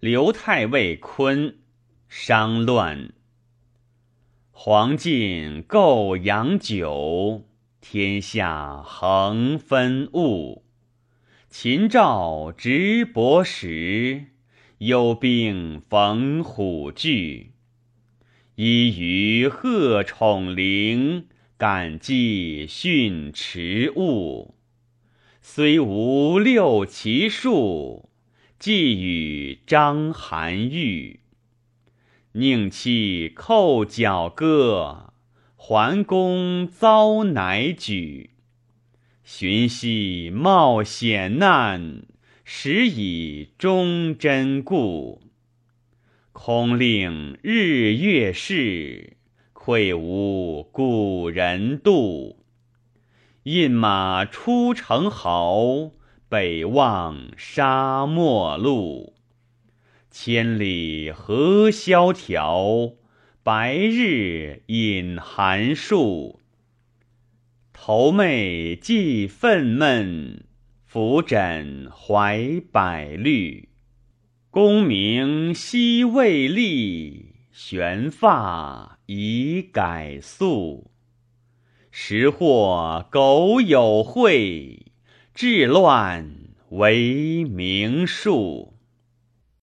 刘太尉坤商乱。黄尽构阳酒，天下恒分物。秦赵执帛时，幽兵逢虎踞。依于贺宠陵，感激训迟物。虽无六骑数，寄与章邯玉。宁弃扣角歌，桓公遭乃举。寻兮冒险难，始以忠贞固。空令日月逝，愧无古人度。饮马出城壕，北望沙漠路。千里何萧条，白日隐寒树。头寐寄愤懑，拂枕怀百虑。功名昔未立，悬发已改素。时或苟有会，治乱为名数。